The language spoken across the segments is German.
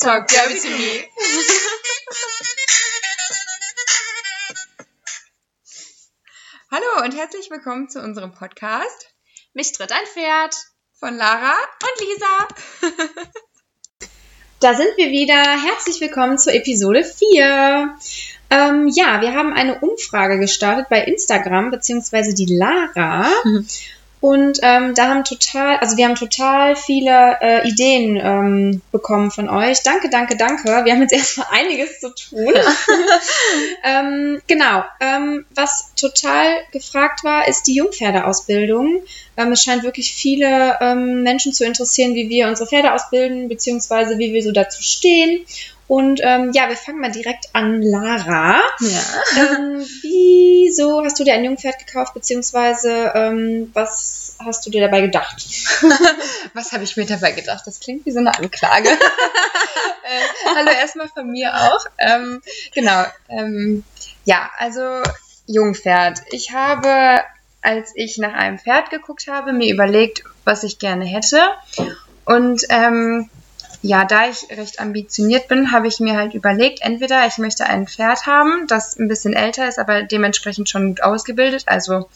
Talk dirty to me. Hallo und herzlich willkommen zu unserem Podcast. Mich tritt ein Pferd. Von Lara und Lisa. Da sind wir wieder. Herzlich willkommen zur Episode 4. Ähm, ja, wir haben eine Umfrage gestartet bei Instagram, beziehungsweise die Lara. Und ähm, da haben total, also wir haben total viele äh, Ideen ähm, bekommen von euch. Danke, danke, danke. Wir haben jetzt erstmal einiges zu tun. ähm, genau. Ähm, was total gefragt war, ist die Jungpferdeausbildung. Ähm, es scheint wirklich viele ähm, Menschen zu interessieren, wie wir unsere Pferde ausbilden, beziehungsweise wie wir so dazu stehen. Und ähm, ja, wir fangen mal direkt an, Lara. Ja. Ähm, wieso hast du dir ein Jungpferd gekauft, beziehungsweise ähm, was hast du dir dabei gedacht? was habe ich mir dabei gedacht? Das klingt wie so eine Anklage. äh, hallo erstmal von mir auch. Ähm, genau. Ähm, ja, also Jungpferd. Ich habe, als ich nach einem Pferd geguckt habe, mir überlegt, was ich gerne hätte. Und ähm, ja, da ich recht ambitioniert bin, habe ich mir halt überlegt, entweder ich möchte ein Pferd haben, das ein bisschen älter ist, aber dementsprechend schon gut ausgebildet. Also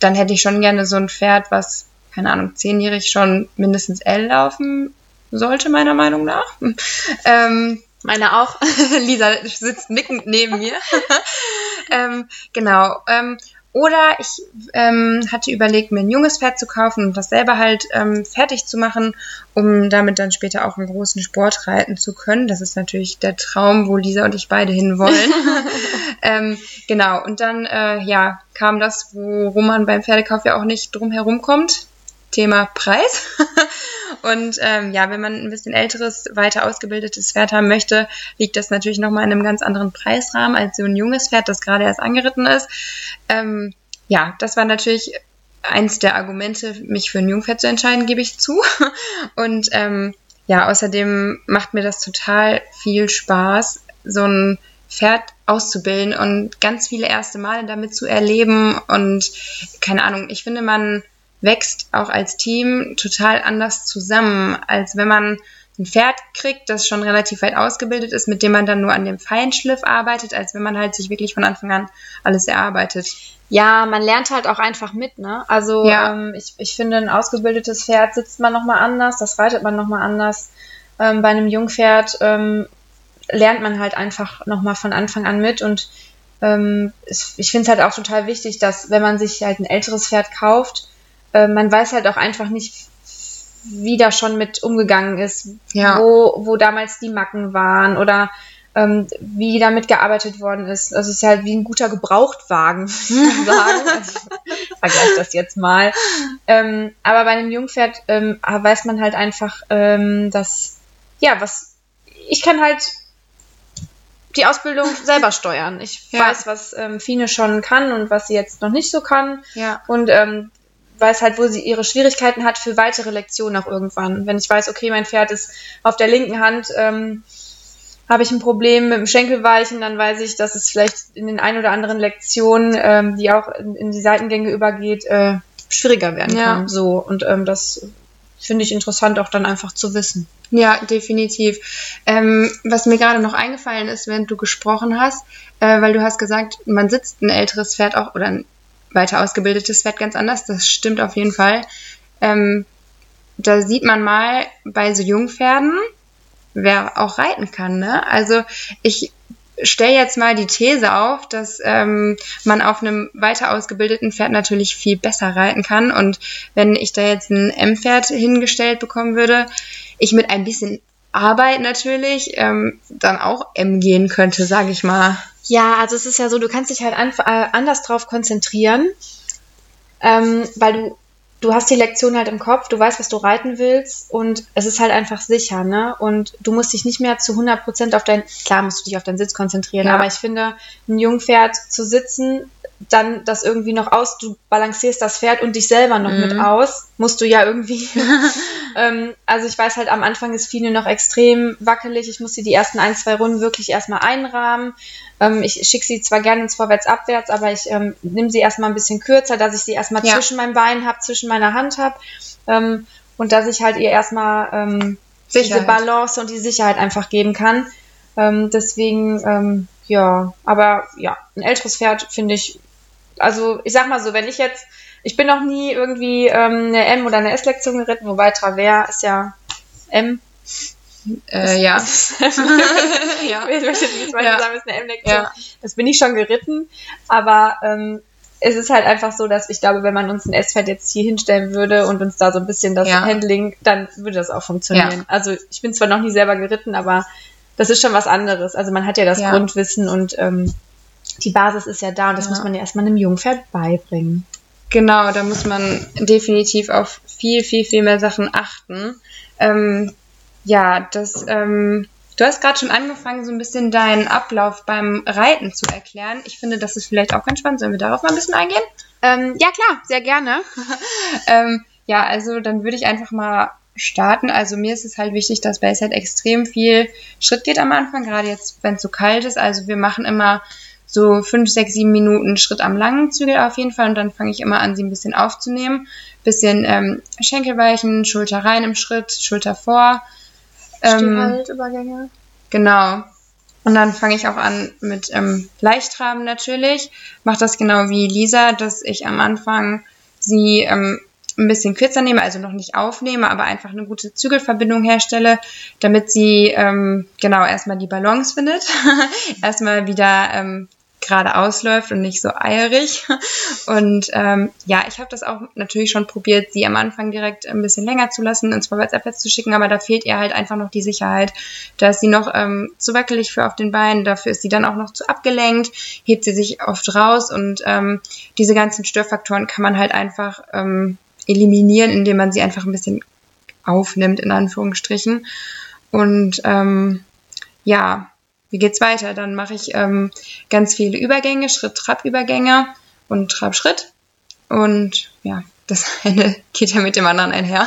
dann hätte ich schon gerne so ein Pferd, was, keine Ahnung, zehnjährig schon mindestens L laufen sollte, meiner Meinung nach. ähm, meine auch. Lisa sitzt nickend neben mir. ähm, genau. Ähm, oder ich ähm, hatte überlegt, mir ein junges Pferd zu kaufen und das selber halt ähm, fertig zu machen, um damit dann später auch einen großen Sport reiten zu können. Das ist natürlich der Traum, wo Lisa und ich beide hinwollen. ähm, genau, und dann äh, ja, kam das, worum man beim Pferdekauf ja auch nicht drum herum kommt. Thema Preis. Und ähm, ja, wenn man ein bisschen älteres, weiter ausgebildetes Pferd haben möchte, liegt das natürlich nochmal in einem ganz anderen Preisrahmen als so ein junges Pferd, das gerade erst angeritten ist. Ähm, ja, das war natürlich eins der Argumente, mich für ein Jungpferd zu entscheiden, gebe ich zu. Und ähm, ja, außerdem macht mir das total viel Spaß, so ein Pferd auszubilden und ganz viele erste Male damit zu erleben. Und keine Ahnung, ich finde, man wächst auch als Team total anders zusammen, als wenn man ein Pferd kriegt, das schon relativ weit ausgebildet ist, mit dem man dann nur an dem Feinschliff arbeitet, als wenn man halt sich wirklich von Anfang an alles erarbeitet. Ja, man lernt halt auch einfach mit, ne? Also ja. ähm, ich, ich finde, ein ausgebildetes Pferd sitzt man nochmal anders, das reitet man nochmal anders. Ähm, bei einem Jungpferd ähm, lernt man halt einfach nochmal von Anfang an mit und ähm, ich finde es halt auch total wichtig, dass wenn man sich halt ein älteres Pferd kauft, äh, man weiß halt auch einfach nicht, wie da schon mit umgegangen ist, ja. wo, wo damals die Macken waren oder ähm, wie damit gearbeitet worden ist. Also es ist halt wie ein guter Gebrauchtwagen, würde ich sagen. also, ich vergleiche das jetzt mal. Ähm, aber bei einem Jungpferd ähm, weiß man halt einfach, ähm, dass, ja, was, ich kann halt die Ausbildung selber steuern. Ich ja. weiß, was ähm, Fine schon kann und was sie jetzt noch nicht so kann. Ja. Und ähm, weiß halt, wo sie ihre Schwierigkeiten hat für weitere Lektionen auch irgendwann. Wenn ich weiß, okay, mein Pferd ist auf der linken Hand, ähm, habe ich ein Problem mit dem Schenkelweichen, dann weiß ich, dass es vielleicht in den ein oder anderen Lektionen, ähm, die auch in, in, die Seitengänge übergeht, äh, schwieriger werden ja. kann. So und ähm, das finde ich interessant auch dann einfach zu wissen. Ja, definitiv. Ähm, was mir gerade noch eingefallen ist, während du gesprochen hast, äh, weil du hast gesagt, man sitzt ein älteres Pferd auch oder ein weiter ausgebildetes Pferd ganz anders. Das stimmt auf jeden Fall. Ähm, da sieht man mal bei so Jungpferden, wer auch reiten kann. Ne? Also ich stelle jetzt mal die These auf, dass ähm, man auf einem weiter ausgebildeten Pferd natürlich viel besser reiten kann. Und wenn ich da jetzt ein M-Pferd hingestellt bekommen würde, ich mit ein bisschen Arbeit natürlich ähm, dann auch M gehen könnte, sage ich mal. Ja, also es ist ja so, du kannst dich halt an, äh, anders drauf konzentrieren, ähm, weil du du hast die Lektion halt im Kopf, du weißt, was du reiten willst und es ist halt einfach sicher, ne? Und du musst dich nicht mehr zu 100 Prozent auf dein, klar musst du dich auf deinen Sitz konzentrieren, ja. aber ich finde, ein Jungpferd zu sitzen, dann das irgendwie noch aus, du balancierst das Pferd und dich selber noch mhm. mit aus, musst du ja irgendwie. ähm, also ich weiß halt, am Anfang ist Fine noch extrem wackelig. Ich musste die ersten ein, zwei Runden wirklich erstmal einrahmen. Ähm, ich schicke sie zwar gerne ins Vorwärts-Abwärts, aber ich ähm, nehme sie erstmal ein bisschen kürzer, dass ich sie erstmal ja. zwischen meinem Bein habe, zwischen meiner Hand habe. Ähm, und dass ich halt ihr erstmal ähm, diese Balance und die Sicherheit einfach geben kann. Ähm, deswegen, ähm, ja, aber ja, ein älteres Pferd finde ich, also ich sag mal so, wenn ich jetzt, ich bin noch nie irgendwie ähm, eine M- oder eine S-Lektion geritten, wobei Travers ist ja M. Äh, ja. ja. Ich möchte jetzt mal ja. sagen, ist eine M-Lektion. Ja. Das bin ich schon geritten, aber ähm, es ist halt einfach so, dass ich glaube, wenn man uns ein S-Pferd jetzt hier hinstellen würde und uns da so ein bisschen das ja. Handling, dann würde das auch funktionieren. Ja. Also ich bin zwar noch nie selber geritten, aber das ist schon was anderes. Also man hat ja das. Grundwissen und ähm, die Basis ist ja da und das muss man ja erstmal einem Jungpferd beibringen. Genau, da muss man definitiv auf viel, viel, viel mehr Sachen achten. Ähm, ja, das ähm, Du hast gerade schon angefangen, so ein bisschen deinen Ablauf beim Reiten zu erklären. Ich finde, das ist vielleicht auch ganz spannend. Sollen wir darauf mal ein bisschen eingehen? Ähm, ja, klar, sehr gerne. ähm, ja, also dann würde ich einfach mal starten. Also mir ist es halt wichtig, dass bei halt extrem viel Schritt geht am Anfang, gerade jetzt, wenn es so kalt ist. Also wir machen immer so fünf, sechs, sieben Minuten Schritt am langen Zügel auf jeden Fall und dann fange ich immer an, sie ein bisschen aufzunehmen. Bisschen ähm, Schenkelweichen, Schulter rein im Schritt, Schulter vor ähm, Übergänge. Genau. Und dann fange ich auch an mit ähm, Leichtraben natürlich. Mache das genau wie Lisa, dass ich am Anfang sie ähm, ein bisschen kürzer nehme, also noch nicht aufnehme, aber einfach eine gute Zügelverbindung herstelle, damit sie ähm, genau erstmal die Balance findet, erstmal wieder ähm, gerade ausläuft und nicht so eierig. Und ähm, ja, ich habe das auch natürlich schon probiert, sie am Anfang direkt ein bisschen länger zu lassen, ins Vorwärtsabwärts zu schicken, aber da fehlt ihr halt einfach noch die Sicherheit. Da ist sie noch ähm, zu wackelig für auf den Beinen, dafür ist sie dann auch noch zu abgelenkt, hebt sie sich oft raus und ähm, diese ganzen Störfaktoren kann man halt einfach ähm, eliminieren, indem man sie einfach ein bisschen aufnimmt, in Anführungsstrichen. Und ähm, ja, wie geht's weiter? Dann mache ich ähm, ganz viele Übergänge, Schritt-Trab-Übergänge und Trab-Schritt. Und ja, das eine geht ja mit dem anderen einher.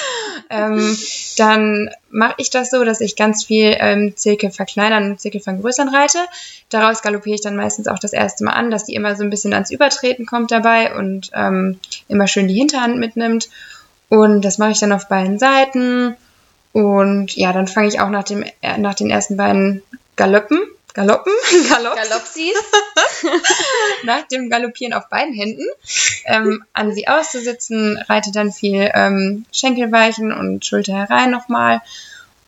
ähm, dann mache ich das so, dass ich ganz viel ähm, Zirkel verkleinern und Zirkel vergrößern reite. Daraus galoppiere ich dann meistens auch das erste Mal an, dass die immer so ein bisschen ans Übertreten kommt dabei und ähm, immer schön die Hinterhand mitnimmt. Und das mache ich dann auf beiden Seiten. Und ja, dann fange ich auch nach, dem, äh, nach den ersten beiden Galoppen, Galoppen, Galoppsies, nach dem Galoppieren auf beiden Händen ähm, an sie auszusitzen, reite dann viel ähm, Schenkelweichen und Schulter herein nochmal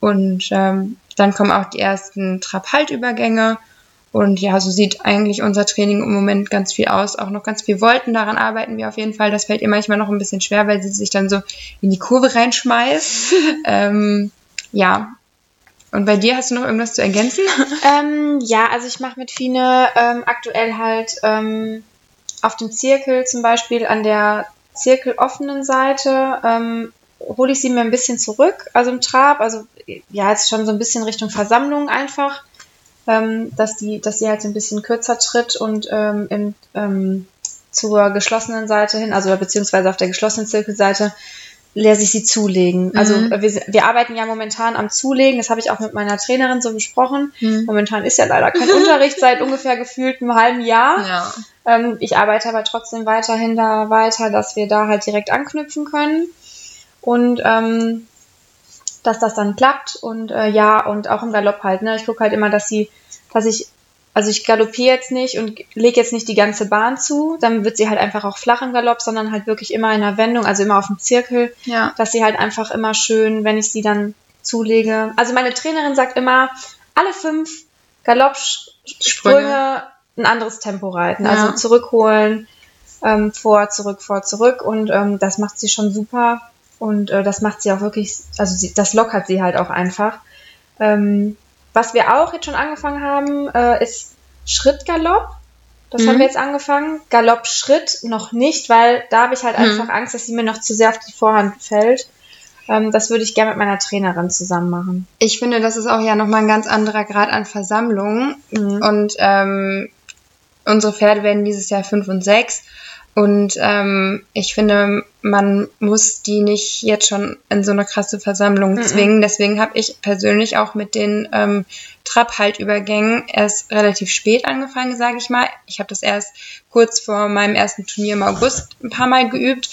und ähm, dann kommen auch die ersten Trab-Halt-Übergänge und ja, so sieht eigentlich unser Training im Moment ganz viel aus. Auch noch ganz viel Wollten, daran arbeiten wir auf jeden Fall. Das fällt ihr manchmal noch ein bisschen schwer, weil sie sich dann so in die Kurve reinschmeißt. ähm, ja, und bei dir hast du noch irgendwas zu ergänzen? Ähm, ja, also ich mache mit Fine ähm, aktuell halt ähm, auf dem Zirkel zum Beispiel an der zirkeloffenen Seite ähm, hole ich sie mir ein bisschen zurück, also im Trab, also ja, jetzt schon so ein bisschen Richtung Versammlung einfach, ähm, dass die, dass sie halt so ein bisschen kürzer tritt und ähm, im, zur geschlossenen Seite hin, also beziehungsweise auf der geschlossenen Zirkelseite lasse ich sie zulegen. Also mhm. wir, wir arbeiten ja momentan am Zulegen, das habe ich auch mit meiner Trainerin so besprochen. Mhm. Momentan ist ja leider kein Unterricht seit ungefähr gefühlt einem halben Jahr. Ja. Ähm, ich arbeite aber trotzdem weiterhin da weiter, dass wir da halt direkt anknüpfen können. Und ähm, dass das dann klappt und äh, ja, und auch im Galopp halt, ne? Ich gucke halt immer, dass sie, dass ich also ich galoppiere jetzt nicht und lege jetzt nicht die ganze Bahn zu, dann wird sie halt einfach auch flach im Galopp, sondern halt wirklich immer in der Wendung, also immer auf dem Zirkel, ja. dass sie halt einfach immer schön, wenn ich sie dann zulege. Also meine Trainerin sagt immer, alle fünf Galoppsprünge ein anderes Tempo reiten, also ja. also zurückholen, ähm, vor, zurück, vor, zurück und ähm, das macht sie schon super und äh, das macht sie auch wirklich, also sie, das lockert sie halt auch einfach. Ähm, was wir auch jetzt schon angefangen haben, äh, ist Schrittgalopp. Das mhm. haben wir jetzt angefangen. Galopp-Schritt noch nicht, weil da habe ich halt mhm. einfach Angst, dass sie mir noch zu sehr auf die Vorhand fällt. Ähm, das würde ich gerne mit meiner Trainerin zusammen machen. Ich finde, das ist auch ja nochmal ein ganz anderer Grad an Versammlung. Mhm. Und ähm, unsere Pferde werden dieses Jahr fünf und sechs. Und ähm, ich finde, man muss die nicht jetzt schon in so eine krasse Versammlung mhm. zwingen. Deswegen habe ich persönlich auch mit den ähm, Trab-Halt-Übergängen erst relativ spät angefangen, sage ich mal. Ich habe das erst kurz vor meinem ersten Turnier im August ein paar Mal geübt,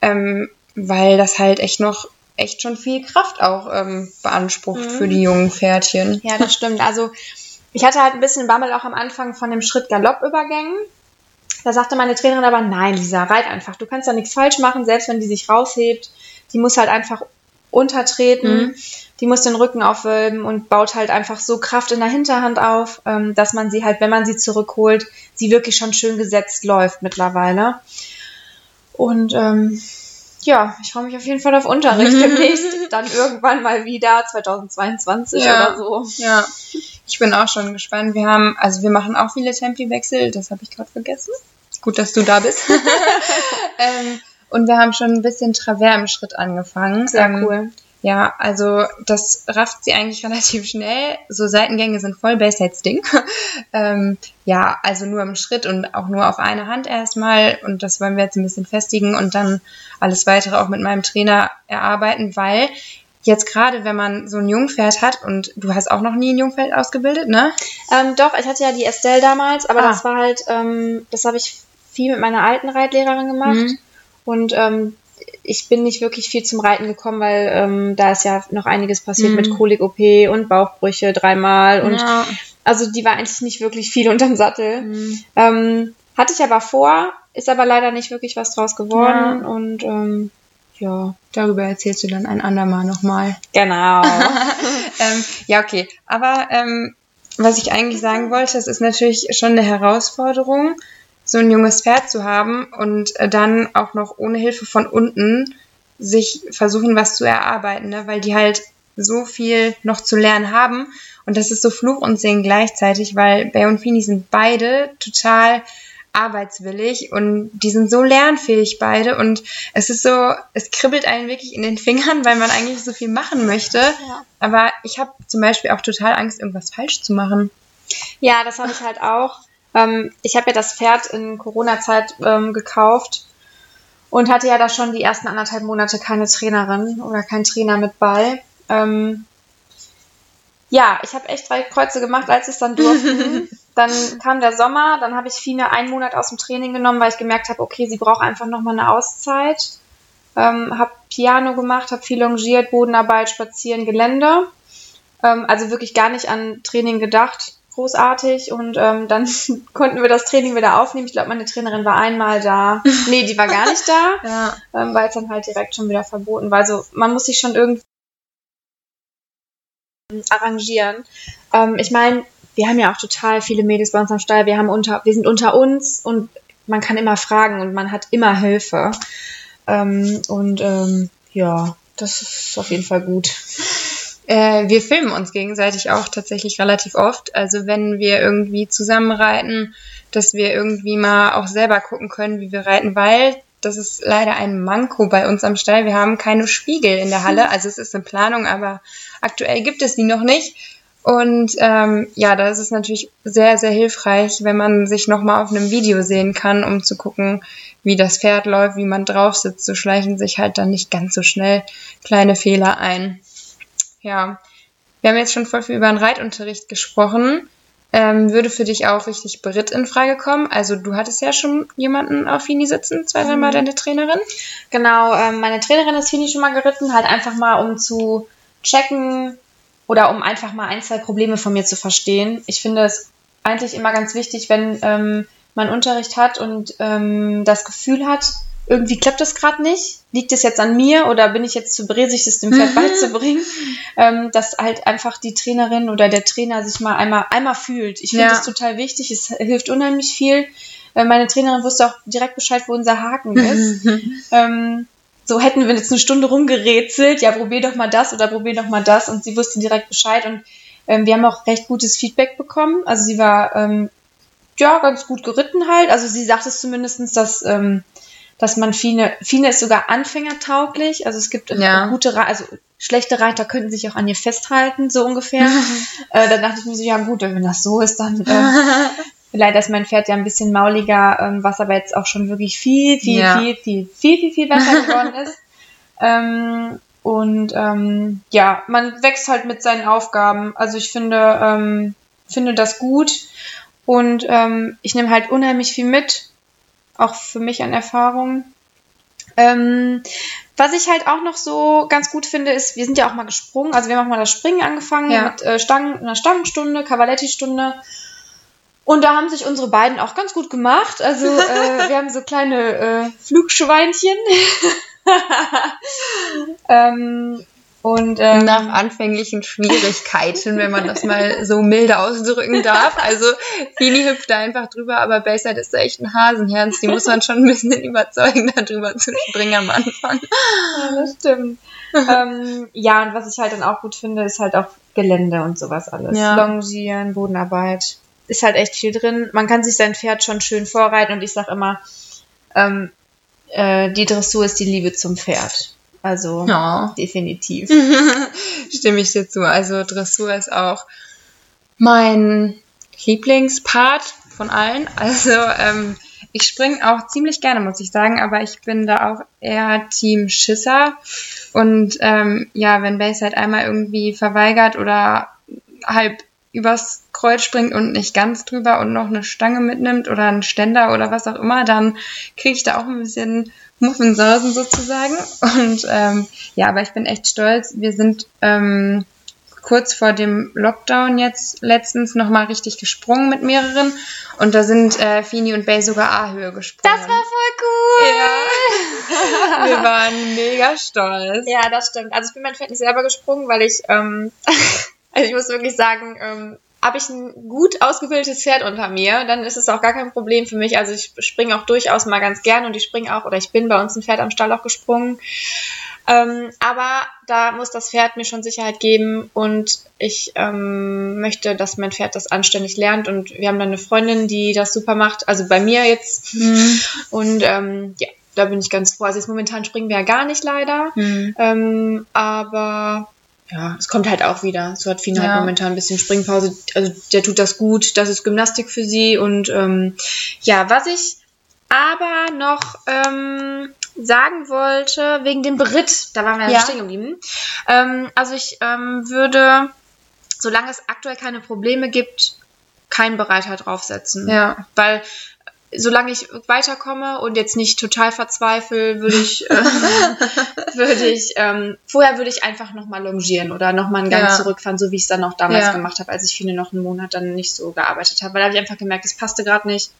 ähm, weil das halt echt noch echt schon viel Kraft auch ähm, beansprucht mhm. für die jungen Pferdchen. Ja, das stimmt. Also ich hatte halt ein bisschen Bammel auch am Anfang von dem Schritt Galoppübergängen. Da sagte meine Trainerin aber, nein, Lisa, reit einfach. Du kannst da nichts falsch machen, selbst wenn die sich raushebt. Die muss halt einfach untertreten, mhm. die muss den Rücken aufwölben und baut halt einfach so Kraft in der Hinterhand auf, ähm, dass man sie halt, wenn man sie zurückholt, sie wirklich schon schön gesetzt läuft mittlerweile. Und ähm, ja, ich freue mich auf jeden Fall auf Unterricht demnächst. Dann irgendwann mal wieder 2022 ja, oder so. Ja, ich bin auch schon gespannt. Wir haben, also wir machen auch viele Tempi-Wechsel, das habe ich gerade vergessen. Gut, dass du da bist. ähm, und wir haben schon ein bisschen Travers im Schritt angefangen. Sehr ähm, cool. Ja, also das rafft sie eigentlich relativ schnell. So Seitengänge sind voll Base-Heads-Ding. ähm, ja, also nur im Schritt und auch nur auf eine Hand erstmal. Und das wollen wir jetzt ein bisschen festigen und dann alles weitere auch mit meinem Trainer erarbeiten, weil jetzt gerade, wenn man so ein Jungpferd hat und du hast auch noch nie ein Jungpferd ausgebildet, ne? Ähm, doch, ich hatte ja die Estelle damals, aber ah. das war halt, ähm, das habe ich viel mit meiner alten Reitlehrerin gemacht. Mhm. Und ähm, ich bin nicht wirklich viel zum Reiten gekommen, weil ähm, da ist ja noch einiges passiert mhm. mit Kolik-OP und Bauchbrüche dreimal. Und ja. also die war eigentlich nicht wirklich viel unterm Sattel. Mhm. Ähm, hatte ich aber vor, ist aber leider nicht wirklich was draus geworden. Ja. Und ähm, ja. Darüber erzählst du dann ein andermal nochmal. Genau. ähm, ja, okay. Aber ähm, was ich eigentlich sagen wollte, es ist natürlich schon eine Herausforderung, so ein junges Pferd zu haben und äh, dann auch noch ohne Hilfe von unten sich versuchen, was zu erarbeiten, ne? weil die halt so viel noch zu lernen haben. Und das ist so Fluch und Segen gleichzeitig, weil Bay und Fini sind beide total arbeitswillig und die sind so lernfähig beide und es ist so, es kribbelt einen wirklich in den Fingern, weil man eigentlich so viel machen möchte. Ja. Aber ich habe zum Beispiel auch total Angst, irgendwas falsch zu machen. Ja, das habe ich halt auch. Ähm, ich habe ja das Pferd in Corona-Zeit ähm, gekauft und hatte ja da schon die ersten anderthalb Monate keine Trainerin oder keinen Trainer mit bei. Ähm, ja, ich habe echt drei Kreuze gemacht, als es dann durften. dann kam der Sommer, dann habe ich Fine einen Monat aus dem Training genommen, weil ich gemerkt habe, okay, sie braucht einfach nochmal eine Auszeit. Ähm, habe Piano gemacht, habe viel longiert, Bodenarbeit, Spazieren, Gelände. Ähm, also wirklich gar nicht an Training gedacht großartig und ähm, dann konnten wir das Training wieder aufnehmen. Ich glaube, meine Trainerin war einmal da. Nee, die war gar nicht da, ja. ähm, weil es dann halt direkt schon wieder verboten war. Also man muss sich schon irgendwie arrangieren. Ähm, ich meine, wir haben ja auch total viele Mädels bei uns am Stall. Wir haben unter, wir sind unter uns und man kann immer fragen und man hat immer Hilfe. Ähm, und ähm, ja, das ist auf jeden Fall gut. Äh, wir filmen uns gegenseitig auch tatsächlich relativ oft. Also wenn wir irgendwie zusammen reiten, dass wir irgendwie mal auch selber gucken können, wie wir reiten, weil das ist leider ein Manko bei uns am Stall. Wir haben keine Spiegel in der Halle. Also es ist eine Planung, aber aktuell gibt es die noch nicht. Und ähm, ja, da ist es natürlich sehr, sehr hilfreich, wenn man sich nochmal auf einem Video sehen kann, um zu gucken, wie das Pferd läuft, wie man drauf sitzt. So schleichen sich halt dann nicht ganz so schnell kleine Fehler ein ja, wir haben jetzt schon voll viel über den Reitunterricht gesprochen. Ähm, würde für dich auch richtig Beritt in Frage kommen? Also du hattest ja schon jemanden auf Fini sitzen, zwei, dreimal mhm. deine Trainerin? Genau, ähm, meine Trainerin ist Fini schon mal geritten, halt einfach mal um zu checken oder um einfach mal ein, zwei Probleme von mir zu verstehen. Ich finde es eigentlich immer ganz wichtig, wenn ähm, man Unterricht hat und ähm, das Gefühl hat, irgendwie klappt das gerade nicht. Liegt es jetzt an mir oder bin ich jetzt zu bresig, es dem Pferd beizubringen? Ähm, dass halt einfach die Trainerin oder der Trainer sich mal einmal, einmal fühlt. Ich finde ja. das total wichtig. Es hilft unheimlich viel. Äh, meine Trainerin wusste auch direkt Bescheid, wo unser Haken ist. ähm, so hätten wir jetzt eine Stunde rumgerätselt, ja, probier doch mal das oder probier doch mal das und sie wusste direkt Bescheid und ähm, wir haben auch recht gutes Feedback bekommen. Also sie war ähm, ja ganz gut geritten halt. Also sie sagt es zumindestens, dass ähm, dass man Fine, Fine ist sogar anfängertauglich, also es gibt ja. gute, also schlechte Reiter könnten sich auch an ihr festhalten, so ungefähr. äh, dann dachte ich mir so, ja gut, wenn das so ist, dann äh, leider ist mein Pferd ja ein bisschen mauliger, ähm, was aber jetzt auch schon wirklich viel, viel, ja. viel, viel, viel, viel, viel besser geworden ist. Ähm, und ähm, ja, man wächst halt mit seinen Aufgaben. Also ich finde, ähm, finde das gut. Und ähm, ich nehme halt unheimlich viel mit auch für mich an Erfahrung. Ähm, Was ich halt auch noch so ganz gut finde, ist, wir sind ja auch mal gesprungen. Also wir haben auch mal das Springen angefangen Ja. mit äh, Stangen, einer Stangenstunde, Cavaletti-Stunde. Und da haben sich unsere beiden auch ganz gut gemacht. Also äh, wir haben so kleine äh, Flugschweinchen. ähm, und ähm, Nach anfänglichen Schwierigkeiten, wenn man das mal so milde ausdrücken darf. Also Fini hüpft da einfach drüber, aber Bayside ist da echt ein Hasenherz. Die muss man schon ein bisschen überzeugen, da drüber zu springen am Anfang. Ja, das stimmt. ähm, ja, und was ich halt dann auch gut finde, ist halt auch Gelände und sowas alles. Ja. Longieren, Bodenarbeit. Ist halt echt viel drin. Man kann sich sein Pferd schon schön vorreiten und ich sag immer, ähm, äh, die Dressur ist die Liebe zum Pferd. Also Ja. definitiv. Stimme ich dir zu. Also Dressur ist auch mein Lieblingspart von allen. Also ähm, ich springe auch ziemlich gerne, muss ich sagen, aber ich bin da auch eher Team Schisser. Und ähm, ja, wenn Bayside einmal irgendwie verweigert oder halb übers Kreuz springt und nicht ganz drüber und noch eine Stange mitnimmt oder einen Ständer oder was auch immer, dann kriege ich da auch ein bisschen Muffensausen sozusagen. Und ähm, ja, aber ich bin echt stolz. Wir sind ähm, kurz vor dem Lockdown jetzt letztens nochmal richtig gesprungen mit mehreren. Und da sind äh, Fini und Bay sogar A-Höhe gesprungen. Das war voll cool. Ja. Wir waren mega stolz. Ja, das stimmt. Also ich bin mein Pferd nicht selber gesprungen, weil ich, ähm, also ich muss wirklich sagen, ähm, habe ich ein gut ausgebildetes Pferd unter mir, dann ist es auch gar kein Problem für mich. Also ich springe auch durchaus mal ganz gern und ich springe auch, oder ich bin bei uns ein Pferd am Stall auch gesprungen. Ähm, aber da muss das Pferd mir schon Sicherheit geben und ich ähm, möchte, dass mein Pferd das anständig lernt. Und wir haben dann eine Freundin, die das super macht, also bei mir jetzt. Mhm. Und ähm, ja, da bin ich ganz froh. Also jetzt momentan springen wir ja gar nicht leider. Mhm. Ähm, aber ja, es kommt halt auch wieder. So hat Fina Ja. halt momentan ein bisschen Springpause. Also der tut das gut. Das ist Gymnastik für sie. Und ähm, ja, was ich aber noch ähm, sagen wollte, wegen dem Beritt, da waren wir ja, Ja. stehen geblieben. Ähm, also ich ähm, würde, solange es aktuell keine Probleme gibt, keinen Bereiter draufsetzen. Ja. Weil solange ich weiterkomme und jetzt nicht total verzweifle, würde ich, äh, würde ich, ähm, vorher würde ich einfach nochmal longieren oder nochmal einen Gang Ja. zurückfahren, so wie ich es dann auch damals Ja. gemacht habe, als ich viele noch einen Monat dann nicht so gearbeitet habe. Weil da habe ich einfach gemerkt, es passte gerade nicht.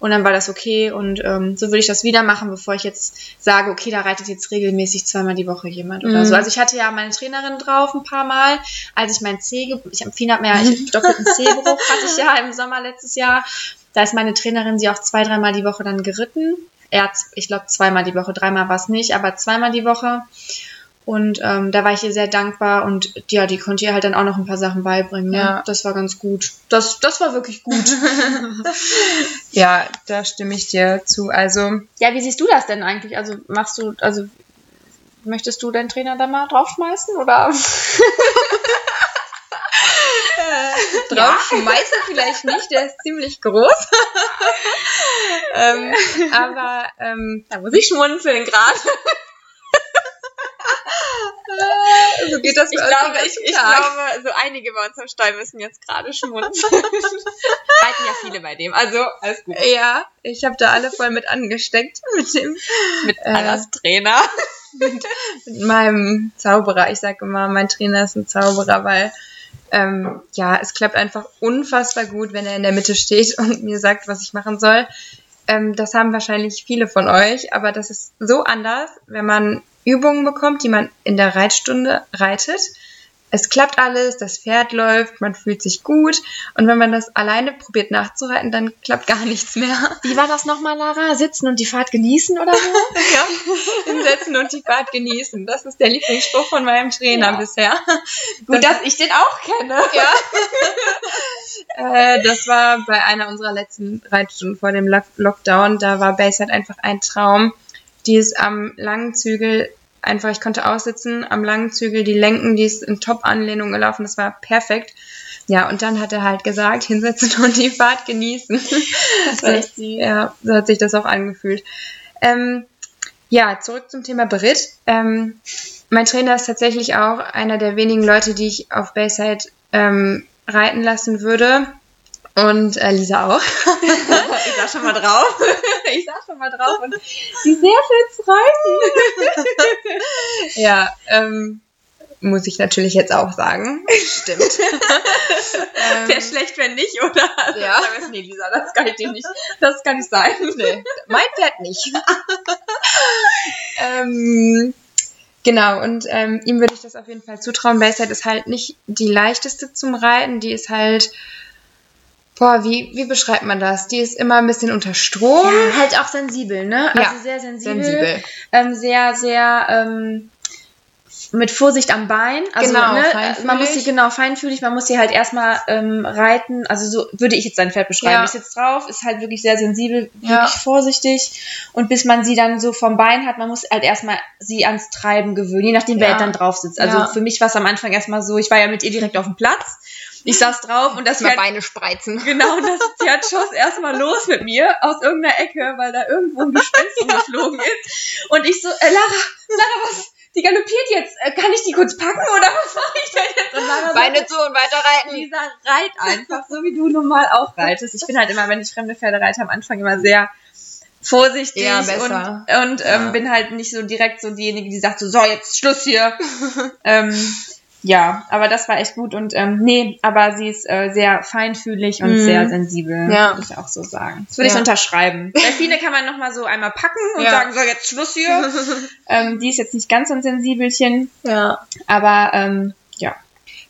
Und dann war das okay und ähm, so würde ich das wieder machen, bevor ich jetzt sage, okay, da reitet jetzt regelmäßig zweimal die Woche jemand oder Mhm. so. Also ich hatte ja meine Trainerin drauf ein paar Mal, als ich mein C, ich habe viel hat mehr, ich hab doppelten C-Bruch hatte ich ja im Sommer letztes Jahr. Da ist meine Trainerin sie auch zwei, dreimal die Woche dann geritten. Er, hat, ich glaube, zweimal die Woche, dreimal war es nicht, aber zweimal die Woche. Und ähm, da war ich ihr sehr dankbar und ja, die konnte ihr halt dann auch noch ein paar Sachen beibringen. Ne? Ja. Das war ganz gut. Das, das war wirklich gut. Ja, da stimme ich dir zu. Also Ja, wie siehst du das denn eigentlich? Also machst du, also möchtest du deinen Trainer da mal draufschmeißen oder? draufschmeißen vielleicht nicht, der ist ziemlich groß. ähm, aber ähm, Da muss ich schmunzeln gerade. so geht das Ich glaube, ich, ich glaube, so einige bei uns am Stall müssen jetzt gerade schmunzeln. Reiten ja viele bei dem, also alles gut. Ja, ich habe da alle voll mit angesteckt mit dem Mit Äh, Annas Trainer. mit meinem Zauberer. Ich sage immer, mein Trainer ist ein Zauberer, weil ähm, ja, es klappt einfach unfassbar gut, wenn er in der Mitte steht und mir sagt, was ich machen soll. Ähm, das haben wahrscheinlich viele von euch, aber das ist so anders, wenn man Übungen bekommt, die man in der Reitstunde reitet. Es klappt alles, das Pferd läuft, man fühlt sich gut und wenn man das alleine probiert nachzureiten, dann klappt gar nichts mehr. Wie war das nochmal, Lara? Sitzen und die Fahrt genießen oder so? Ja, hinsetzen und die Fahrt genießen. Das ist der Lieblingsspruch von meinem Trainer Ja. bisher. Gut, dass ich den auch kenne. Ja. äh, das war bei einer unserer letzten Reitstunden vor dem Lock Lockdown. Da war Bayside einfach ein Traum. Die ist am langen Zügel einfach, ich konnte aussitzen, am langen Zügel die Lenken, die ist in Top-Anlehnung gelaufen. Das war perfekt. Ja, und dann hat er halt gesagt, hinsetzen und die Fahrt genießen. Das war echt süß. Ja, so hat sich das auch angefühlt. Ähm, ja, zurück zum Thema Brit. Ähm, mein Trainer ist tatsächlich auch einer der wenigen Leute, die ich auf Bayside ähm, reiten lassen würde. Und äh, Lisa auch. ich sag schon mal drauf. ich sag schon mal drauf. Und sie sehr viel zu reiten. ja, ähm, muss ich natürlich jetzt auch sagen. Stimmt. ähm, Wäre schlecht, wenn nicht, oder? Ja. nee, Lisa, das kann ich dir nicht. Das kann nicht sein. Nee, mein Pferd nicht. ähm, genau, und ähm, ihm würde ich das auf jeden Fall zutrauen. Bayside ist halt nicht die leichteste zum Reiten. Die ist halt Boah, wie, wie beschreibt man das? Die ist immer ein bisschen unter Strom. Ja, halt auch sensibel, ne? Also Ja, sehr sensibel. sensibel. Ähm, sehr, sehr ähm, mit Vorsicht am Bein. Also, Genau, ne, feinfühlig. man muss sie genau feinfühlig, man muss sie halt erstmal ähm, reiten. Also so würde ich jetzt sein Pferd beschreiben. Ja. Ist jetzt drauf, ist halt wirklich sehr sensibel, wirklich Ja. vorsichtig. Und bis man sie dann so vom Bein hat, man muss halt erstmal sie ans Treiben gewöhnen, je nachdem, wer Ja. halt dann drauf sitzt. Also für mich war es am Anfang erstmal so, ich war ja mit ihr direkt auf dem Platz. Ich saß drauf und das Pferd Beine spreizen. Genau, und das Pferd schoss erstmal los mit mir aus irgendeiner Ecke, weil da irgendwo ein Gespenst umgeflogen ist. Und ich so, äh, Lara, Lara, was? Die galoppiert jetzt. Äh, kann ich die kurz packen oder was mache ich denn jetzt? Und Lara Beine sagte, zu und weiter reiten. Lisa, reit einfach, so wie du normal auch reitest. Ich bin halt immer, wenn ich fremde Pferde reite, am Anfang immer sehr vorsichtig Ja, und, und ähm, Ja. bin halt nicht so direkt so diejenige, die sagt so, so, jetzt Schluss hier. ähm, ja, aber das war echt gut und ähm, nee, aber sie ist äh, sehr feinfühlig und Mhm. sehr sensibel, Ja. würde ich auch so sagen. Das würde ich Ja. unterschreiben. Bei Fine kann man nochmal so einmal packen und Ja. sagen, so, jetzt Schluss hier. ähm, die ist jetzt nicht ganz so ein Sensibelchen, Ja. aber ähm, ja.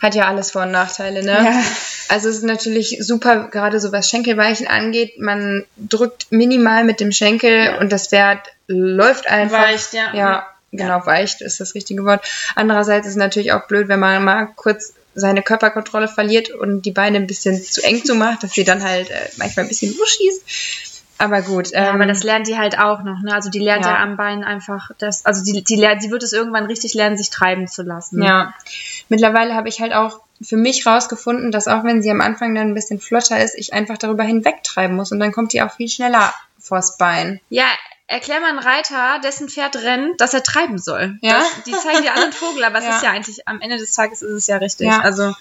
Hat ja alles Vor- und Nachteile, ne? ja. Also es ist natürlich super, gerade so was Schenkelweichen angeht. Man drückt minimal mit dem Schenkel und das Pferd läuft einfach. Weicht, ja. Ja, genau, weicht ist das richtige Wort. Andererseits ist es natürlich auch blöd, wenn man mal kurz seine Körperkontrolle verliert und die Beine ein bisschen zu eng zu macht, dass sie dann halt äh, manchmal ein bisschen wuschig ist. Aber gut. Ja, ähm, aber das lernt die halt auch noch, ne? Also die lernt ja, Ja. am Bein einfach das, also die, die lernt, sie wird es irgendwann richtig lernen, sich treiben zu lassen. Ja. Mittlerweile habe ich halt auch für mich rausgefunden, dass auch wenn sie am Anfang dann ein bisschen flotter ist, ich einfach darüber hinwegtreiben muss und dann kommt die auch viel schneller vors Bein. Ja, erklär mal einen Reiter, dessen Pferd rennt, dass er treiben soll. Ja. Das, die zeigen dir alle einen Vogel, aber es Ja. ist ja eigentlich, am Ende des Tages ist es ja richtig. Ja. Also,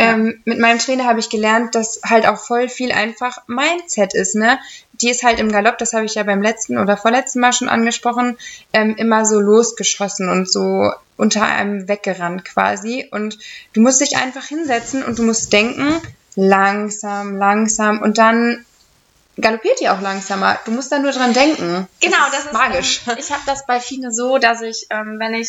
Ähm, mit meinem Trainer habe ich gelernt, dass halt auch voll viel einfach Mindset ist, ne? Die ist halt im Galopp, das habe ich ja beim letzten oder vorletzten Mal schon angesprochen, ähm, immer so losgeschossen und so unter einem weggerannt quasi. Und du musst dich einfach hinsetzen und du musst denken, langsam, langsam und dann galoppiert die auch langsamer. Du musst da nur dran denken. Genau, das ist magisch. Ähm, ich habe das bei Fine so, dass ich, ähm, wenn ich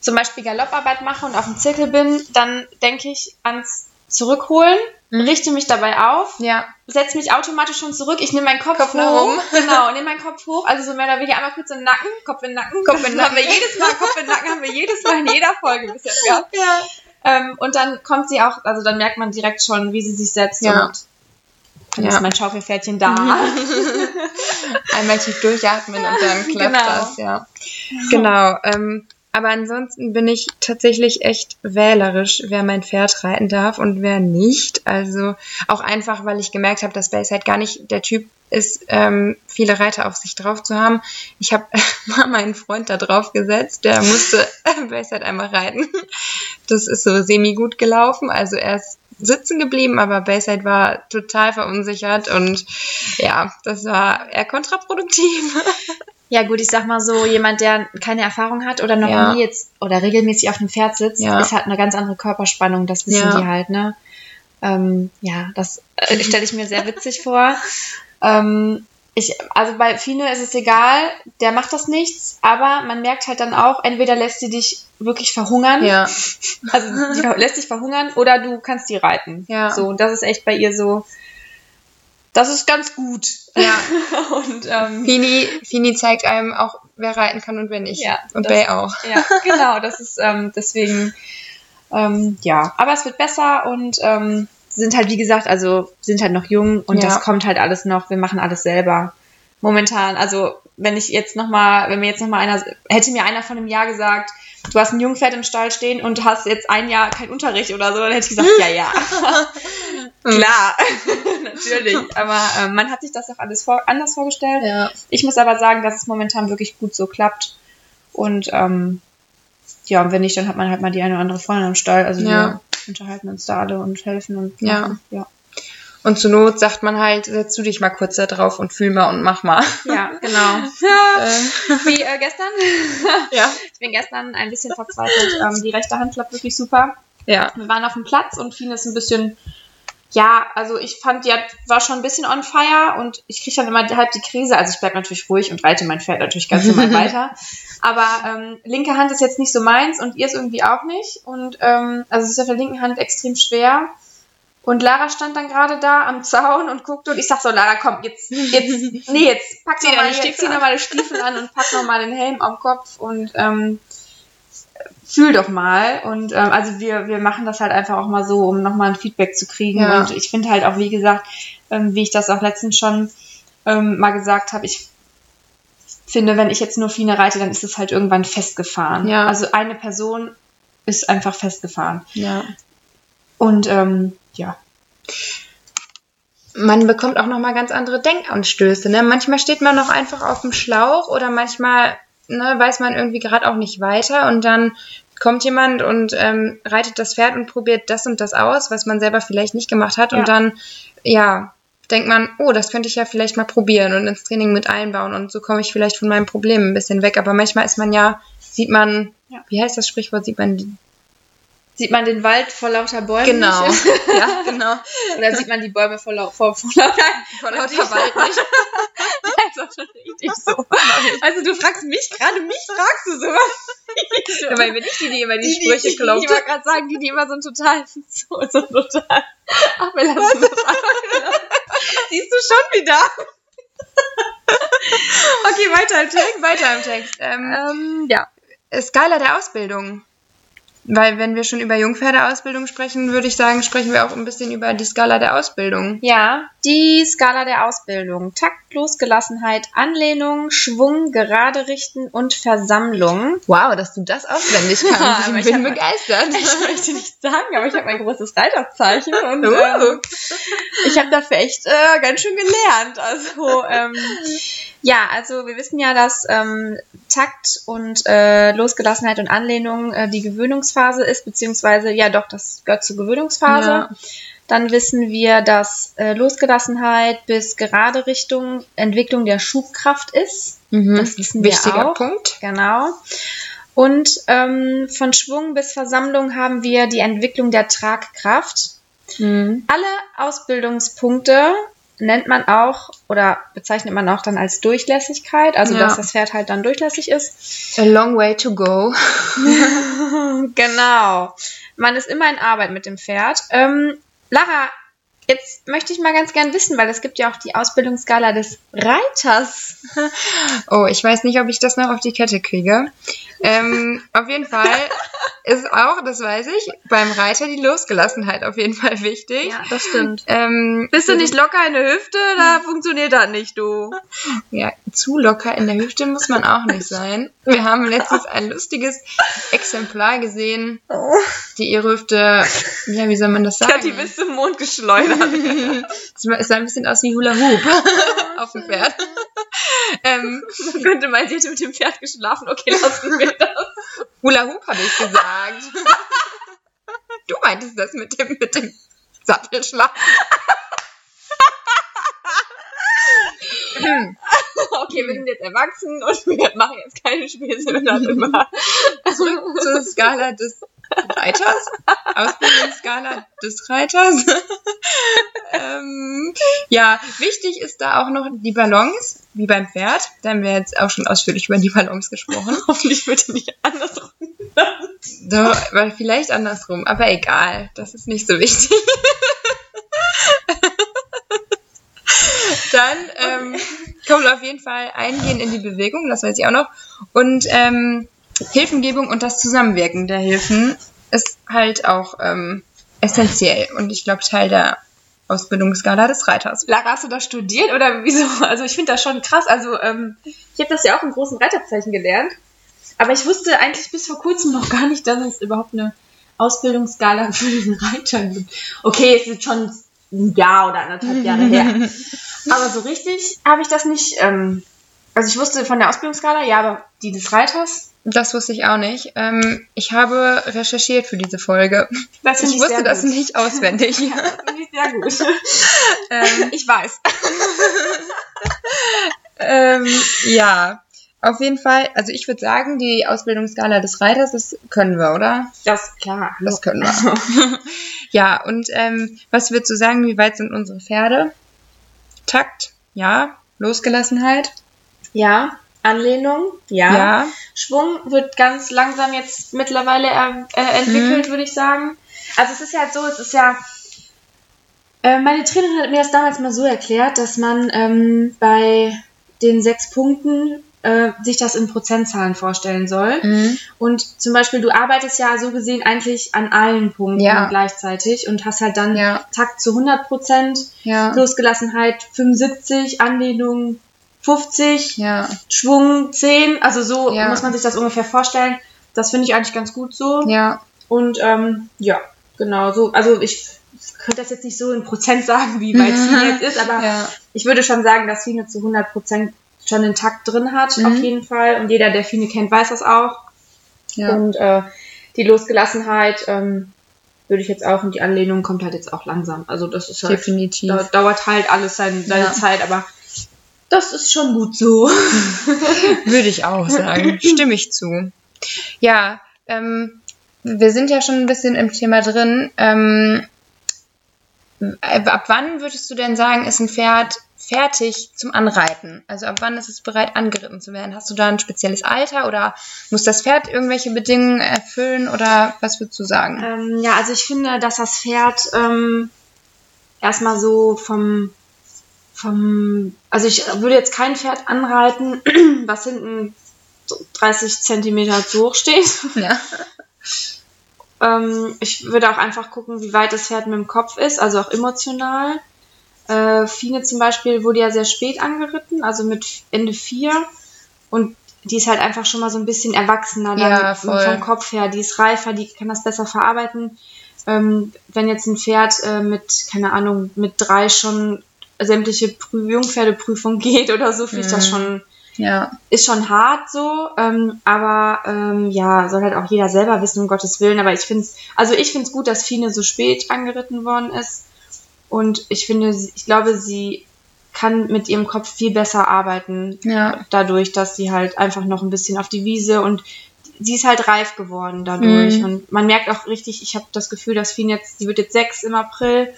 zum Beispiel Galopparbeit mache und auf dem Zirkel bin, dann denke ich ans Zurückholen, richte mich dabei auf, Ja, setze mich automatisch schon zurück. Ich nehme meinen Kopf, Kopf nach hoch. oben. Genau, nehme meinen Kopf hoch. Also so mehr oder weniger einmal kurz im Nacken, Kopf in den Nacken. Kopf in den Das haben wir Nacken. jedes Mal, Kopf in den Nacken haben wir jedes Mal in jeder Folge bis jetzt gehabt. ja. Ähm, und dann kommt sie auch, also dann merkt man direkt schon, wie sie sich setzt Ja. und dann Ja. ist mein Schaukelpferdchen da. Einmal tief durchatmen und dann klappt Genau. das, ja. Genau. Ähm, aber ansonsten bin ich tatsächlich echt wählerisch, wer mein Pferd reiten darf und wer nicht. Also auch einfach, weil ich gemerkt habe, dass Bayside gar nicht der Typ ist, ähm, viele Reiter auf sich drauf zu haben. Ich habe mal meinen Freund da drauf gesetzt, der musste Bayside einmal reiten. Das ist so semi gut gelaufen. Also er ist sitzen geblieben, aber Bayside war total verunsichert und ja, das war eher kontraproduktiv. Ja gut, ich sag mal so, jemand, der keine Erfahrung hat oder noch Ja. nie jetzt oder regelmäßig auf dem Pferd sitzt, Ja. ist halt eine ganz andere Körperspannung, das wissen Ja. die halt, ne? Ähm, ja, das äh, stelle ich mir sehr witzig vor. Ähm, ich, also bei Fine ist es egal, der macht das nichts, aber man merkt halt dann auch, entweder lässt sie dich wirklich verhungern, Ja, also lässt dich verhungern, oder du kannst die reiten. Ja. So, und das ist echt bei ihr so, das ist ganz gut. ja. Und ähm, Fini, Fini zeigt einem auch, wer reiten kann und wer nicht. Ja, und Bay auch. Ja, genau, das ist ähm, deswegen, ähm, ja, aber es wird besser und ähm, sind halt, wie gesagt, also sind halt noch jung und Ja. das kommt halt alles noch, wir machen alles selber. Momentan, also wenn ich jetzt nochmal, wenn mir jetzt nochmal einer, hätte mir einer von einem Jahr gesagt, du hast ein Jungpferd im Stall stehen und hast jetzt ein Jahr keinen Unterricht oder so, dann hätte ich gesagt, ja, ja. Klar, natürlich. Aber ähm, man hat sich das auch alles vor, anders vorgestellt. Ja. Ich muss aber sagen, dass es momentan wirklich gut so klappt. Und ähm, ja, und wenn nicht, dann hat man halt mal die eine oder andere Freundin am Stall. Also Ja. Unterhalten uns da alle und helfen und Ja. machen. ja. Und zur Not sagt man halt, setz du dich mal kurz da drauf und fühl mal und mach mal. Ja, genau. äh, wie äh, gestern. ja. Ich bin gestern ein bisschen verzweifelt. Ähm, die rechte Hand klappt wirklich super. Ja. Wir waren auf dem Platz und Fien ist ein bisschen ja, also ich fand, die hat, war schon ein bisschen on fire und ich kriege dann immer halb die Krise. Also ich bleibe natürlich ruhig und reite mein Pferd natürlich ganz normal weiter. Aber ähm, linke Hand ist jetzt nicht so meins und ihr ist irgendwie auch nicht. Und ähm, also es ist auf der linken Hand extrem schwer. Und Lara stand dann gerade da am Zaun und guckte und ich sag so, Lara, komm, jetzt, jetzt, nee, jetzt pack zieh noch mal, jetzt, zieh noch mal die Stiefel an und pack noch mal den Helm am Kopf und ähm, fühl doch mal. Und ähm, also wir, wir machen das halt einfach auch mal so, um nochmal ein Feedback zu kriegen. Ja. Und ich finde halt auch, wie gesagt, ähm, wie ich das auch letztens schon ähm, mal gesagt habe, ich finde, wenn ich jetzt nur Fine reite, dann ist es halt irgendwann festgefahren. Ja. Also eine Person ist einfach festgefahren. Ja. Und ähm, ja. Man bekommt auch nochmal ganz andere Denkanstöße. Ne? Manchmal steht man noch einfach auf dem Schlauch oder manchmal ne, weiß man irgendwie gerade auch nicht weiter und dann kommt jemand und ähm, reitet das Pferd und probiert das und das aus, was man selber vielleicht nicht gemacht hat ja. und dann, ja, denkt man, oh, das könnte ich ja vielleicht mal probieren und ins Training mit einbauen und so komme ich vielleicht von meinem Problem ein bisschen weg. Aber manchmal ist man ja, sieht man, ja. wie heißt das Sprichwort, sieht man Sieht man den Wald vor lauter Bäumen genau. nicht? ja, genau. Oder sieht man die Bäume vor, lau vor, vor, lauter, vor lauter Wald nicht? ist schon richtig so. Also du fragst mich, gerade mich fragst du sowas. Dabei bin ich die, die immer die, die Sprüche die, klopft. Ich wollte gerade sagen, die, die immer so ein total, so, so total. Ach, wir lassen das Siehst du schon wieder? okay, weiter im Text, weiter im Text. Ähm, ähm, ja. Skala der Ausbildung. Weil wenn wir schon über Jungpferdeausbildung sprechen, würde ich sagen, sprechen wir auch ein bisschen über die Skala der Ausbildung. Ja, die Skala der Ausbildung. Takt, Losgelassenheit, Anlehnung, Schwung, Gerade richten und Versammlung. Wow, dass du das auswendig kannst. ich, ich bin begeistert. Ich möchte nicht sagen, aber ich habe mein großes Reiterzeichen und uh. ähm, ich habe dafür echt äh, ganz schön gelernt. Also ähm, ja, also wir wissen ja, dass ähm, Takt und äh, Losgelassenheit und Anlehnung äh, die Gewöhnungsphase ist, beziehungsweise ja doch, das gehört zur Gewöhnungsphase. Ja. Dann wissen wir, dass äh, Losgelassenheit bis gerade Richtung Entwicklung der Schubkraft ist. Mhm. Das wissen Wichtiger wir auch. Punkt. Genau. Und ähm, von Schwung bis Versammlung haben wir die Entwicklung der Tragkraft. Mhm. Alle Ausbildungspunkte nennt man auch oder bezeichnet man auch dann als Durchlässigkeit, also ja. dass das Pferd halt dann durchlässig ist. A long way to go. genau. Man ist immer in Arbeit mit dem Pferd. Ähm, Lara, Jetzt möchte ich mal ganz gern wissen, weil es gibt ja auch die Ausbildungsskala des Reiters. Oh, ich weiß nicht, ob ich das noch auf die Kette kriege. Ähm, auf jeden Fall ist auch, das weiß ich, beim Reiter die Losgelassenheit auf jeden Fall wichtig. Ja, das stimmt. Ähm, Bist du nicht locker in der Hüfte? Da funktioniert das nicht, du. Ja, zu locker in der Hüfte muss man auch nicht sein. Wir haben letztens ein lustiges Exemplar gesehen, oh. die ihre Hüfte, ja, wie soll man das sagen? Ja, die bis zum Mond geschleudert. es sah ein bisschen aus wie Hula Hoop auf dem Pferd. ähm, man könnte meinen, sie hätte mit dem Pferd geschlafen. Okay, lassen wir das. Hula Hoop habe ich gesagt. du meintest das mit dem, mit dem Sattelschlag. okay, wir sind jetzt erwachsen und wir machen jetzt keine Späße mehr immer. Zurück zur Skala des Reiters, Ausbildungsskala des Reiters. ähm, ja, wichtig ist da auch noch die Balance, wie beim Pferd. Da haben wir jetzt auch schon ausführlich über die Balance gesprochen. Hoffentlich wird die nicht andersrum. Doch, weil vielleicht andersrum, aber egal, das ist nicht so wichtig. Dann ähm, kommt auf jeden Fall eingehen in die Bewegung, das weiß ich auch noch. Und ähm, Hilfengebung und das Zusammenwirken der Hilfen ist halt auch ähm, essentiell und ich glaube Teil der Ausbildungsskala des Reiters. Lara, hast du das studiert oder wieso? Also ich finde das schon krass. Also ähm, ich habe das ja auch im großen Reiterzeichen gelernt, aber ich wusste eigentlich bis vor kurzem noch gar nicht, dass es überhaupt eine Ausbildungsskala für den Reiter gibt. Okay, es ist schon ein Jahr oder anderthalb Jahre her. Aber so richtig habe ich das nicht. Ähm, also ich wusste von der Ausbildungsskala, ja, aber die des Reiters Das wusste ich auch nicht. Ähm, ich habe recherchiert für diese Folge. Das ich ich wusste das gut. nicht auswendig. Das finde ich sehr gut. ähm, Ich weiß. ähm, ja, auf jeden Fall. Also ich würde sagen, die Ausbildungsskala des Reiters, das können wir, oder? Das, klar. Das können wir. ja, und ähm, was würdest du sagen, wie weit sind unsere Pferde? Takt? Ja. Losgelassenheit? Ja. Anlehnung? Ja. Ja. Schwung wird ganz langsam jetzt mittlerweile er, äh, entwickelt, würde ich sagen. Also es ist ja halt so, es ist ja. Äh, meine Trainerin hat mir das damals mal so erklärt, dass man ähm, bei den sechs Punkten äh, sich das in Prozentzahlen vorstellen soll. Mhm. Und zum Beispiel, du arbeitest ja so gesehen eigentlich an allen Punkten Ja. gleichzeitig und hast halt dann Ja. Takt zu 100 Prozent, Ja. Losgelassenheit 75, Anlehnung 50, Ja. Schwung 10. Also so Ja. muss man sich das ungefähr vorstellen. Das finde ich eigentlich ganz gut so. Ja. Und ähm, ja, genau so. Also ich könnte das jetzt nicht so in Prozent sagen, wie weit Fine jetzt ist, aber Ja. ich würde schon sagen, dass Fine zu 100 Prozent schon den Takt drin hat, Mhm. auf jeden Fall. Und jeder, der Fine kennt, weiß das auch. Ja. Und äh, die Losgelassenheit ähm, würde ich jetzt auch und die Anlehnung kommt halt jetzt auch langsam. Also das ist halt, Definitiv. da, dauert halt alles sein, seine Ja. Zeit, aber das ist schon gut so. Würde ich auch sagen. Stimme ich zu. Ja, ähm, wir sind ja schon ein bisschen im Thema drin. Ähm, ab wann würdest du denn sagen, ist ein Pferd fertig zum Anreiten? Also ab wann ist es bereit, angeritten zu werden? Hast du da ein spezielles Alter oder muss das Pferd irgendwelche Bedingungen erfüllen oder was würdest du sagen? Ähm, ja, also ich finde, dass das Pferd ähm, erstmal so vom, vom, also ich würde jetzt kein Pferd anreiten, was hinten so 30 Zentimeter zu hoch steht. Ja. Ähm, ich würde auch einfach gucken, wie weit das Pferd mit dem Kopf ist, also auch emotional. Äh, Fine zum Beispiel wurde ja sehr spät angeritten, also mit Ende 4. Und die ist halt einfach schon mal so ein bisschen erwachsener dann Ja, vom Kopf her. Die ist reifer, die kann das besser verarbeiten. Ähm, wenn jetzt ein Pferd äh, mit, keine Ahnung, mit drei schon sämtliche Prü Jungpferdeprüfung geht oder so, finde ich das Mhm. schon Ja. ist schon hart so, ähm, aber ähm, ja, soll halt auch jeder selber wissen, um Gottes Willen. Aber ich finde es, also ich finde es gut, dass Fine so spät angeritten worden ist. Und ich finde, ich glaube, sie kann mit ihrem Kopf viel besser arbeiten, Ja. dadurch, dass sie halt einfach noch ein bisschen auf die Wiese und sie ist halt reif geworden dadurch. Mhm. Und man merkt auch richtig, ich habe das Gefühl, dass Fine jetzt, die wird jetzt sechs im April,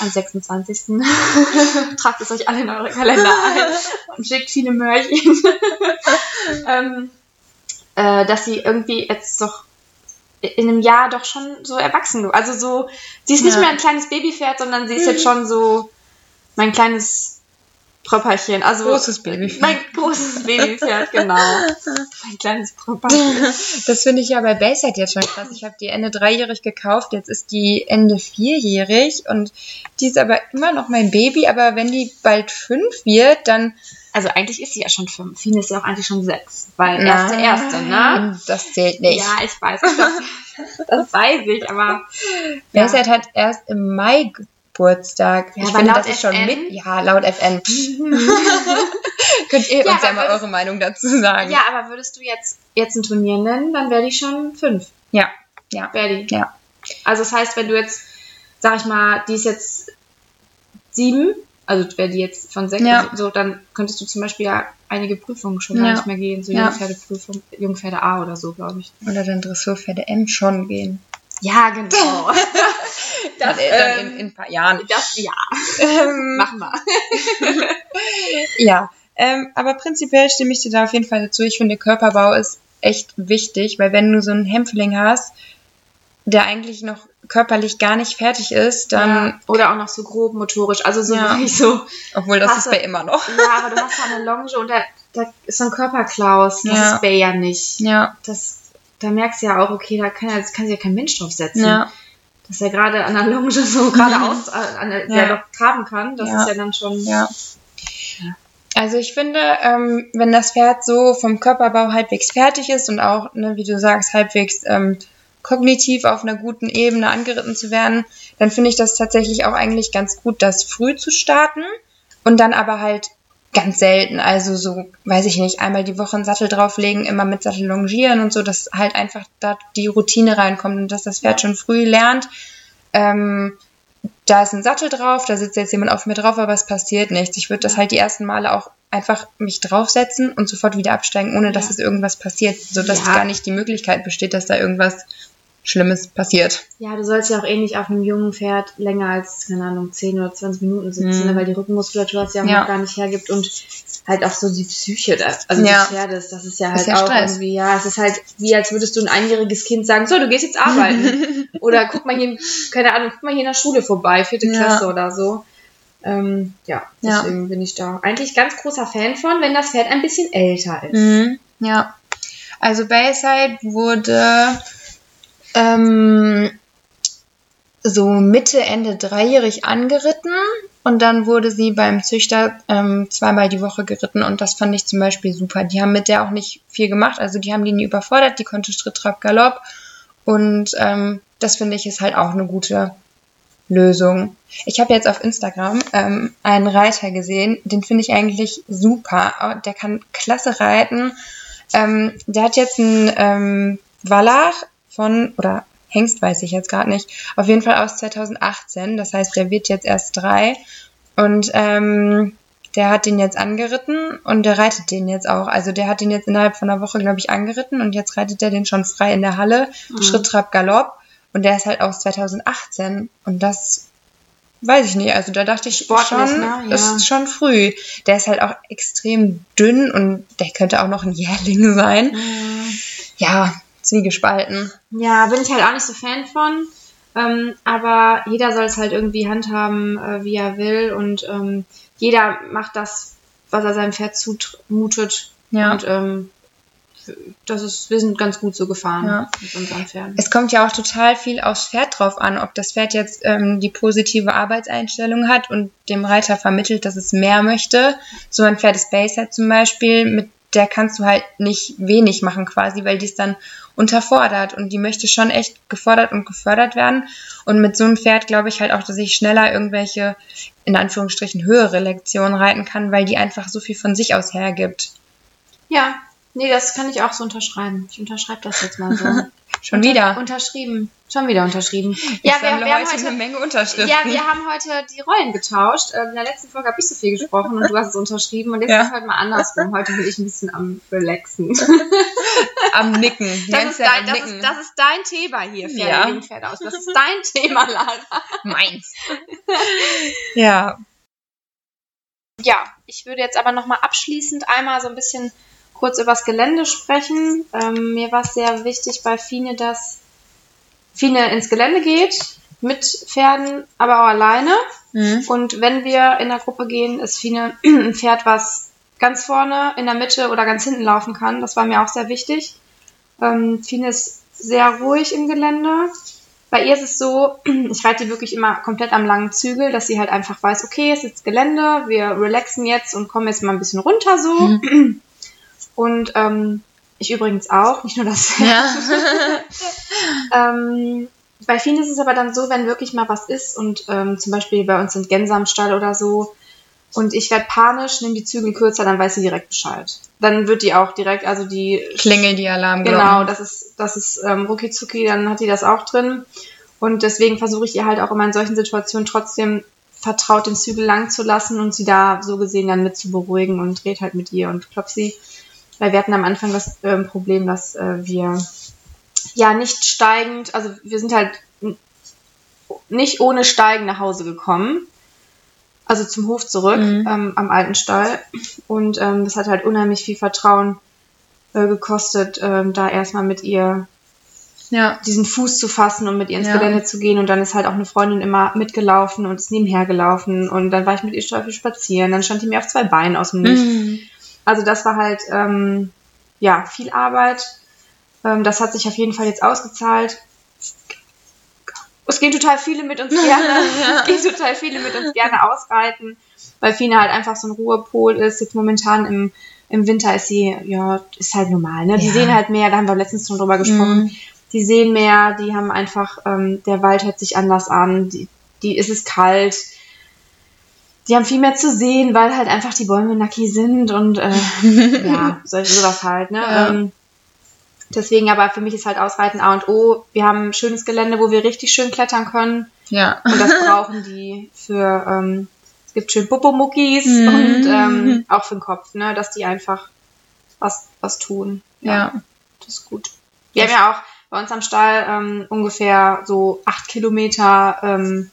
am 26. Tragt es euch alle in eure Kalender ein und schickt viele Mörchen. ähm, äh, dass sie irgendwie jetzt doch in einem Jahr doch schon so erwachsen. Also so, sie ist nicht Ja. mehr ein kleines Babypferd, sondern sie ist jetzt schon so mein kleines Pröpperchen. Also Großes Babypferd. Mein großes Babypferd, genau. mein kleines Pröpperchen. Das finde ich ja bei Bayside jetzt schon krass. Ich habe die Ende dreijährig gekauft, jetzt ist die Ende vierjährig und die ist aber immer noch mein Baby, aber wenn die bald fünf wird, dann Also eigentlich ist sie ja schon fünf. Fine ist ja auch eigentlich schon sechs, weil erste, erste, ne? Nein, Das zählt nicht. Ja, ich weiß. Das, das weiß ich, aber. Ja. Bayside hat erst im Mai Geburtstag. Ja, ich finde, laut das ist schon FN? mit. Ja, laut FN. Könnt ihr Ja, uns ja mal würdest- eure Meinung dazu sagen? Ja, aber würdest du jetzt, jetzt ein Turnier nennen, dann wäre die schon fünf. Ja. Ja. Wäre die. Ja. Also das heißt, wenn du jetzt, sag ich mal, die ist jetzt sieben, also wäre die jetzt von sechs, Ja. so, dann könntest du zum Beispiel ja einige Prüfungen schon gar Ja. nicht mehr gehen. So. Jungpferdeprüfung, Jungpferde A oder so, glaube ich. Oder dann Dressurpferde M schon gehen. Ja, genau. Das, dann ähm, in, in ein paar Jahren. das, ja, Ähm, machen wir. Ja, ähm, aber prinzipiell stimme ich dir da auf jeden Fall dazu. Ich finde, Körperbau ist echt wichtig, weil wenn du so einen Hämpfling hast, der eigentlich noch körperlich gar nicht fertig ist, dann, ja. Oder auch noch so grob motorisch. Also so Ja. wirklich so. obwohl das ist bei immer noch. Ja, aber du hast ja eine Longe und da, da ist so ein Körperklaus. Das Ja. ist Bay ja nicht. Ja, Das, da merkst du ja auch, okay, da kann, ja, das kann sich ja kein Mensch draufsetzen. ja, Dass er gerade an der Longe so geradeaus äh, an der, Ja. doch traben kann, das Ja. ist ja dann schon. ja. Also ich finde, ähm, wenn das Pferd so vom Körperbau halbwegs fertig ist und auch, ne, wie du sagst, halbwegs ähm, kognitiv auf einer guten Ebene angeritten zu werden, dann finde ich das tatsächlich auch eigentlich ganz gut, das früh zu starten und dann aber halt ganz selten. Also so, weiß ich nicht, einmal die Woche einen Sattel drauflegen, immer mit Sattel longieren und so, dass halt einfach da die Routine reinkommt und dass das Pferd schon früh lernt. Ähm, da ist ein Sattel drauf, da sitzt jetzt jemand auf mir drauf, aber es passiert nichts. Ich würde das halt die ersten Male auch einfach mich draufsetzen und sofort wieder absteigen, ohne dass ja. es irgendwas passiert, sodass ja. gar nicht die Möglichkeit besteht, dass da irgendwas Schlimmes passiert. Ja, du sollst ja auch eh nicht auf einem jungen Pferd länger als, keine Ahnung, 10 oder 20 Minuten sitzen, mhm. weil die Rückenmuskulatur das ja, auch ja. gar nicht hergibt und halt auch so die Psyche, da, also ja. des Pferdes, das ist ja halt ist ja auch Stress. irgendwie, ja, es ist halt wie, als würdest du ein einjähriges Kind sagen, so, du gehst jetzt arbeiten. oder guck mal hier, keine Ahnung, guck mal hier in der Schule vorbei, vierte ja. Klasse oder so. Ähm, ja, deswegen bin ich da eigentlich ganz großer Fan von, wenn das Pferd ein bisschen älter ist. Mhm. Ja. Also Bayside wurde ähm, so Mitte, Ende dreijährig angeritten und dann wurde sie beim Züchter ähm, zweimal die Woche geritten und das fand ich zum Beispiel super. Die haben mit der auch nicht viel gemacht, also die haben die nie überfordert, die konnte Schritt, Trab, Galopp und ähm, das finde ich ist halt auch eine gute Lösung. Ich habe jetzt auf Instagram ähm, einen Reiter gesehen, den finde ich eigentlich super. Der kann klasse reiten. Ähm, der hat jetzt einen ähm, Wallach von, oder Hengst weiß ich jetzt gerade nicht, auf jeden Fall aus 2018. Das heißt, der wird jetzt erst drei. Und ähm, der hat den jetzt angeritten und der reitet den jetzt auch. Also der hat den jetzt innerhalb von einer Woche, glaube ich, angeritten und jetzt reitet er den schon frei in der Halle. Mhm. Schritt, Trab, Galopp. Und der ist halt aus 2018. Und das weiß ich nicht. Also da dachte ich Sportlich, schon, ne? ja. das ist schon früh. Der ist halt auch extrem dünn und der könnte auch noch ein Jährling sein. Mhm. Ja, zwiegespalten. Ja, bin ich halt auch nicht so Fan von. Ähm, aber jeder soll es halt irgendwie handhaben, äh, wie er will. Und ähm, jeder macht das, was er seinem Pferd zumutet. Ja. Und ähm, das ist, wir sind ganz gut so gefahren ja. mit unseren Pferden. Es kommt ja auch total viel aufs Pferd drauf an, ob das Pferd jetzt ähm, die positive Arbeitseinstellung hat und dem Reiter vermittelt, dass es mehr möchte. So ein Pferd ist Baser zum Beispiel, mit der kannst du halt nicht wenig machen quasi, weil die ist dann unterfordert und die möchte schon echt gefordert und gefördert werden. Und mit so einem Pferd glaube ich halt auch, dass ich schneller irgendwelche, in Anführungsstrichen, höhere Lektionen reiten kann, weil die einfach so viel von sich aus hergibt. Ja, nee, das kann ich auch so unterschreiben. Ich unterschreibe das jetzt mal so. Schon Unter wieder. Unterschrieben. Schon wieder unterschrieben. Ja, wir, wir haben heute eine Menge Unterschriften. Ja, wir haben heute die Rollen getauscht. Ähm, in der letzten Folge habe ich so viel gesprochen und du hast es unterschrieben. Und jetzt ja. ist es heute mal andersrum. Heute bin ich ein bisschen am Relaxen. am Nicken. Das ist, dein, das, ist, das ist, dein Thema hier, Pferde ja. Pferde aus. Das ist dein Thema, Lara. Meins. ja. Ja, ich würde jetzt aber nochmal abschließend einmal so ein bisschen kurz über das Gelände sprechen. Ähm, mir war es sehr wichtig bei Fine, dass Fine ins Gelände geht, mit Pferden, aber auch alleine. Mhm. Und wenn wir in der Gruppe gehen, ist Fine ein Pferd, was ganz vorne, in der Mitte oder ganz hinten laufen kann. Das war mir auch sehr wichtig. Ähm, Fine ist sehr ruhig im Gelände. Bei ihr ist es so, ich reite die wirklich immer komplett am langen Zügel, dass sie halt einfach weiß, okay, es ist Gelände, wir relaxen jetzt und kommen jetzt mal ein bisschen runter so. Mhm. Und ähm, ich übrigens auch, nicht nur das. Ja. ähm, bei vielen ist es aber dann so, wenn wirklich mal was ist und ähm, zum Beispiel bei uns sind Gänse am Stall oder so und ich werde panisch, nehme die Zügel kürzer, dann weiß sie direkt Bescheid. Dann wird die auch direkt, also die Klingel die Alarm. Genau, das ist das ist ähm, rucki zucki, dann hat die das auch drin und deswegen versuche ich ihr halt auch immer in solchen Situationen trotzdem vertraut den Zügel lang zu lassen und sie da so gesehen dann mit zu beruhigen und dreht halt mit ihr und klopft sie. Weil wir hatten am Anfang das äh, Problem, dass äh, wir ja nicht steigend, also wir sind halt nicht ohne Steigen nach Hause gekommen. Also zum Hof zurück, mhm. ähm, am alten Stall. Und ähm, das hat halt unheimlich viel Vertrauen äh, gekostet, ähm, da erstmal mit ihr ja. diesen Fuß zu fassen und mit ihr ins ja. Gelände zu gehen. Und dann ist halt auch eine Freundin immer mitgelaufen und ist nebenher gelaufen. Und dann war ich mit ihr spazieren. Dann stand die mir auf zwei Beinen aus dem Nichts. Mhm. Also das war halt ähm, ja viel Arbeit. Ähm, das hat sich auf jeden Fall jetzt ausgezahlt. Es gehen total viele mit uns gerne. es gehen total viele mit uns gerne ausreiten, weil Fina halt einfach so ein Ruhepol ist. Jetzt momentan im, im Winter ist sie, ja, ist halt normal, ne? Die ja. sehen halt mehr, da haben wir letztens schon drüber gesprochen. Mhm. Die sehen mehr, die haben einfach, ähm, der Wald hört sich anders an, die, die ist es kalt die haben viel mehr zu sehen, weil halt einfach die Bäume nackig sind und äh, ja, solche sowas halt, ne? Ja. Ähm, deswegen aber für mich ist halt Ausreiten A und O. Wir haben ein schönes Gelände, wo wir richtig schön klettern können. Ja. Und das brauchen die für, ähm, es gibt schön Popomuckis mhm. und ähm, auch für den Kopf, ne? Dass die einfach was, was tun. Ja. ja. Das ist gut. Wir haben ja auch bei uns am Stall ähm, ungefähr so acht Kilometer ähm,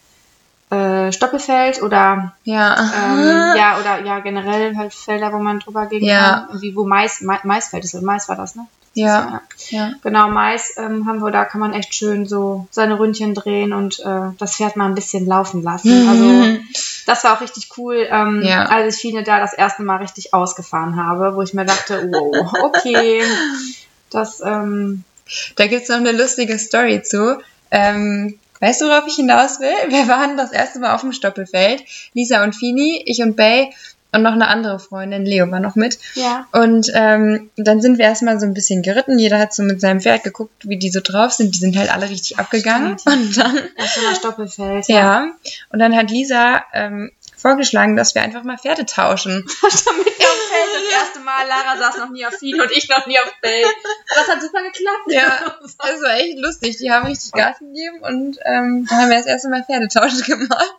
äh, Stoppelfeld oder ja. Ähm, ja oder ja generell halt Felder, wo man drüber gehen ja. kann. Wie wo Mais, Mais Maisfeld ist, Mais war das, ne? Ja. ja. ja. Genau, Mais ähm, haben wir, da kann man echt schön so seine Ründchen drehen und äh, das Pferd mal ein bisschen laufen lassen. Also das war auch richtig cool, ähm, ja. als ich Fine da das erste Mal richtig ausgefahren habe, wo ich mir dachte, wow, okay, das, ähm, Da gibt's noch eine lustige Story zu. Ähm, weißt du, worauf ich hinaus will? Wir waren das erste Mal auf dem Stoppelfeld. Lisa und Fini, ich und Bay und noch eine andere Freundin, Leo war noch mit. Ja. Und ähm, dann sind wir erstmal so ein bisschen geritten. Jeder hat so mit seinem Pferd geguckt, wie die so drauf sind. Die sind halt alle richtig abgegangen. Stimmt. Und dann. Erstmal Stoppelfeld. Ja. ja. Und dann hat Lisa ähm, vorgeschlagen, dass wir einfach mal Pferde tauschen. Damit wir auf Feld das erste Mal. Lara saß noch nie auf Fien und ich noch nie auf Feld. Das hat super geklappt. Ja, das war echt lustig. Die haben richtig Gas gegeben und ähm, dann haben wir das erste Mal Pferdetausch gemacht.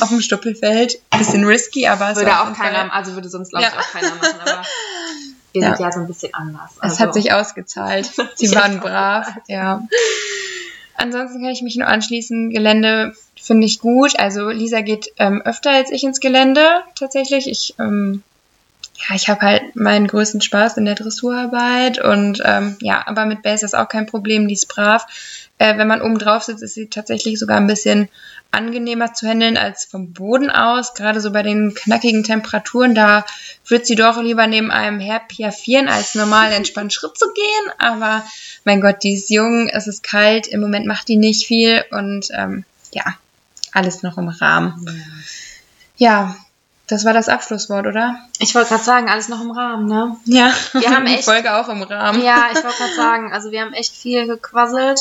auf dem Stoppelfeld. Bisschen risky, aber es würde auch keiner, also würde sonst glaube ich ja. auch keiner machen, aber wir ja. sind ja so ein bisschen anders. Also. Es hat sich ausgezahlt. Sie waren brav, ja. Ansonsten kann ich mich nur anschließen. Gelände finde ich gut. Also Lisa geht ähm, öfter als ich ins Gelände tatsächlich. Ich ähm, ja, ich habe halt meinen größten Spaß in der Dressurarbeit und ähm, ja, aber mit Base ist auch kein Problem, die ist brav. Äh, wenn man oben drauf sitzt, ist sie tatsächlich sogar ein bisschen angenehmer zu handeln als vom Boden aus. Gerade so bei den knackigen Temperaturen, da wird sie doch lieber neben einem Herr piaffieren, als normal entspannt Schritt zu gehen. Aber mein Gott, die ist jung, es ist kalt, im Moment macht die nicht viel und ähm, ja, alles noch im Rahmen. Ja, das war das Abschlusswort, oder? Ich wollte gerade sagen, alles noch im Rahmen, ne? Ja, wir haben echt, die Folge auch im Rahmen. Ja, ich wollte gerade sagen, also wir haben echt viel gequasselt.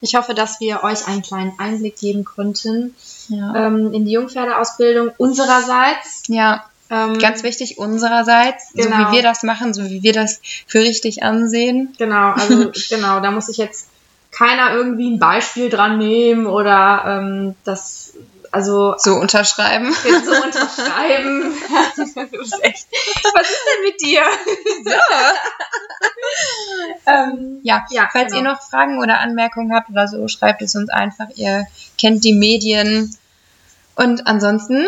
Ich hoffe, dass wir euch einen kleinen Einblick geben konnten ja. ähm, in die Jungpferdeausbildung unsererseits. Ja, ähm, ganz wichtig unsererseits, genau. so wie genau. wir das machen, so wie wir das für richtig ansehen. Genau, also genau, da muss ich jetzt keiner irgendwie ein Beispiel dran nehmen oder ähm, das also so unterschreiben. So unterschreiben. echt, was ist denn mit dir? So. ähm, ja, ja, falls genau. ihr noch Fragen oder Anmerkungen habt oder so, schreibt es uns einfach. Ihr kennt die Medien. Und ansonsten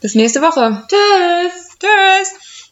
bis nächste Woche. Tschüss. Tschüss.